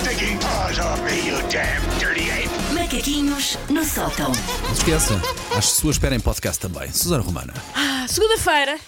sticking paws off me, you damn dirty ape! Macaquinhos no sótão. Não se esqueça, à sua espera em podcast também. Susana Romana. Ah, Segunda-feira,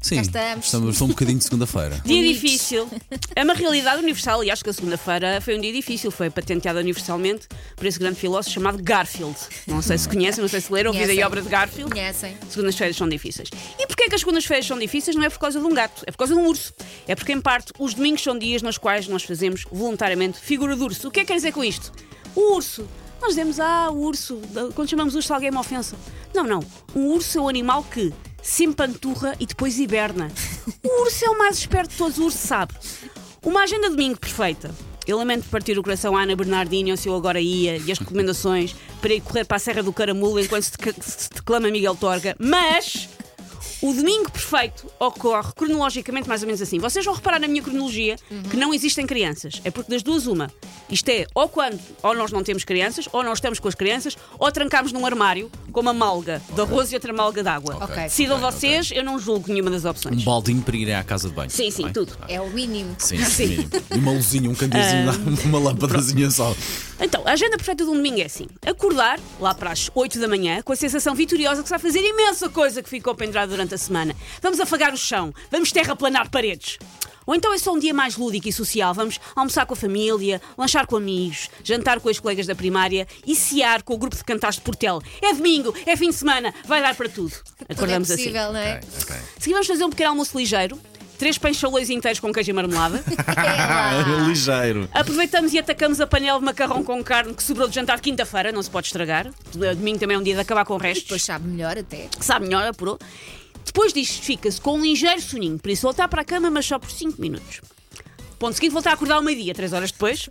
Sim, estamos. estamos um bocadinho de segunda-feira. dia difícil. É uma realidade universal e acho que a segunda-feira foi um dia difícil. Foi patenteada universalmente por esse grande filósofo chamado Garfield. Não sei se conhecem, não sei se leram a vida e obra de Garfield. Conhecem. Segundas-feiras são difíceis. E porquê que as segundas-feiras são difíceis? Não é por causa de um gato, é por causa de um urso. É porque, em parte, os domingos são dias nos quais nós fazemos voluntariamente figura de urso. O que é que quer dizer com isto? O urso. Nós dizemos, ah, o urso. Quando chamamos urso, alguém é uma ofensa. Não, não. Um urso é um animal que se empanturra e depois hiberna. O urso é o mais esperto de todos, o urso sabe. Uma agenda de domingo perfeita. Eu lamento partir o coração à Ana Bernardino, se eu agora ia, e as recomendações para ir correr para a Serra do Caramulo enquanto se declama Miguel Torga, mas o domingo perfeito ocorre cronologicamente mais ou menos assim. Vocês vão reparar na minha cronologia que não existem crianças. É porque das duas, uma. Isto é, ou quando ou nós não temos crianças, ou nós estamos com as crianças, ou trancamos num armário com uma malga de arroz e outra malga de água. Ok. Decidam vocês, eu não julgo nenhuma das Um opções. baldinho para ir à casa de banho. Sim, sim, Bem? tudo. É o mínimo. Sim, sim. E uma luzinha, um candeezinho, uma lâmpadazinha só. Então, a agenda perfeita de um domingo é assim: acordar lá para as 8 da manhã com a sensação vitoriosa que se vai fazer imensa coisa que ficou pendurada durante a semana. Vamos afagar o chão, vamos terraplanar paredes. Ou então é só um dia mais lúdico e social. Vamos almoçar com a família, lanchar com amigos, jantar com os colegas da primária e cear com o grupo de cantares de Portel. É domingo, é fim de semana, vai dar para tudo. Acordamos Tudo é assim. possível, não é? Ok. Seguimos vamos fazer um pequeno almoço ligeiro, três pães chalões inteiros com queijo e marmelada. Ah, ligeiro. Aproveitamos e atacamos a panela de macarrão com carne que sobrou de jantar de quinta-feira, não se pode estragar. Domingo também é um dia de acabar com restos. Depois sabe melhor até. sabe melhor, apurou. Depois disto, fica-se com um ligeiro soninho, por isso voltar para a cama, mas só por 5 minutos. Ponto seguinte, voltar a acordar ao meio-dia, 3 horas depois,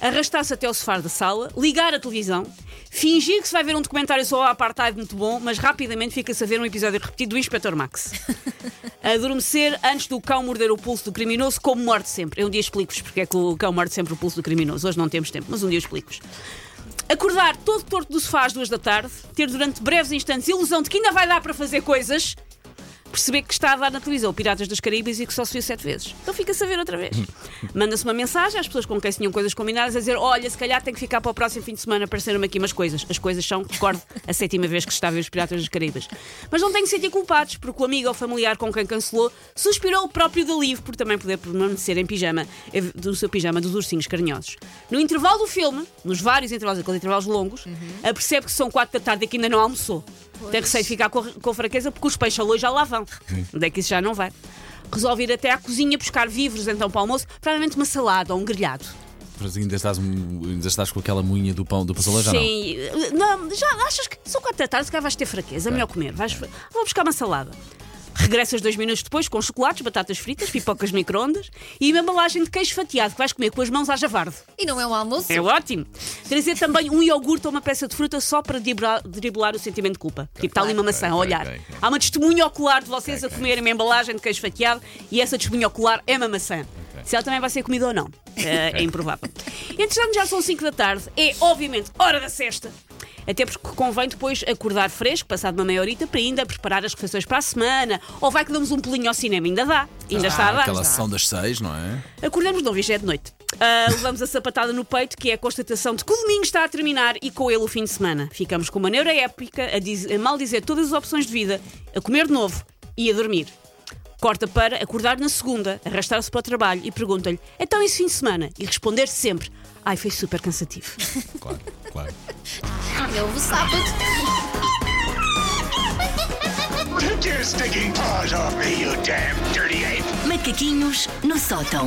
arrastar-se até ao sofá da sala, ligar a televisão, fingir que se vai ver um documentário sobre o apartheid muito bom, mas rapidamente fica-se a ver um episódio repetido do Inspector Max. Adormecer antes do cão morder o pulso do criminoso, como morde sempre. Eu um dia explico-vos porque é que o cão morde sempre o pulso do criminoso. Hoje não temos tempo, mas um dia explico-vos. Acordar todo torto do sofá às duas da tarde, ter durante breves instantes ilusão de que ainda vai dar para fazer coisas, perceber que está a dar na televisão Piratas dos Caribes e que só se viu sete vezes. Então fica-se a ver outra vez. Manda-se uma mensagem às pessoas com quem se tinham coisas combinadas a dizer: Olha, se calhar tem que ficar para o próximo fim de semana apareceram-me aqui umas coisas. As coisas são, recordo, a sétima vez que se está a ver os Piratas dos Caribes. Mas não tem que se sentir culpados, porque o amigo ou familiar com quem cancelou suspirou o próprio de alívio por também poder permanecer em pijama, eh, do seu pijama dos ursinhos carinhosos. No intervalo do filme, nos vários intervalos, aqueles intervalos longos, apercebe que são quatro da tarde e que ainda não almoçou. Tem receio de ficar com, com fraqueza porque os peixes já lá vão. Onde é que isso já não vai? Resolve ir até à cozinha buscar vivos então para o almoço, provavelmente uma salada ou um grelhado. Mas ainda estás, ainda estás com aquela moinha do pão do passadeiro já não? Sim, não, já achas que são quatro da tarde, se calhar vais ter fraqueza, é melhor comer. Vais, vou buscar uma salada. Regressas dois minutos depois com chocolates, batatas fritas, pipocas micro-ondas e uma embalagem de queijo fatiado que vais comer com as mãos à javarde. E não é um almoço? É ótimo. Trazer também um iogurte ou uma peça de fruta só para driblar, driblar o sentimento de culpa. Tipo, está ali uma maçã a olhar. Há uma testemunha ocular de vocês a comerem uma embalagem de queijo fatiado e essa testemunha ocular é uma maçã. Se ela também vai ser comida ou não. É, é improvável. Entretanto, já são 5 da tarde. É, obviamente, hora da cesta. Até porque convém depois acordar fresco, passado uma meia horita, para ainda preparar as refeições para a semana. Ou vai que damos um pulinho ao cinema, ainda dá. Ainda está a dar. Aquela sessão das seis, não é? Acordamos de novo, isto é de noite. Ah, levamos a sapatada no peito, que é a constatação de que o domingo está a terminar e com ele o fim de semana. Ficamos com uma neura épica a, diz- a mal dizer todas as opções de vida, a comer de novo e a dormir. Corta para acordar na segunda, arrastar-se para o trabalho e pergunta-lhe: então esse fim de semana? E responder sempre: ai, foi super cansativo. Claro, claro. Eu vou sábado. Take your sticking paws off me, you damn dirty ape! Macaquinhos no sótão.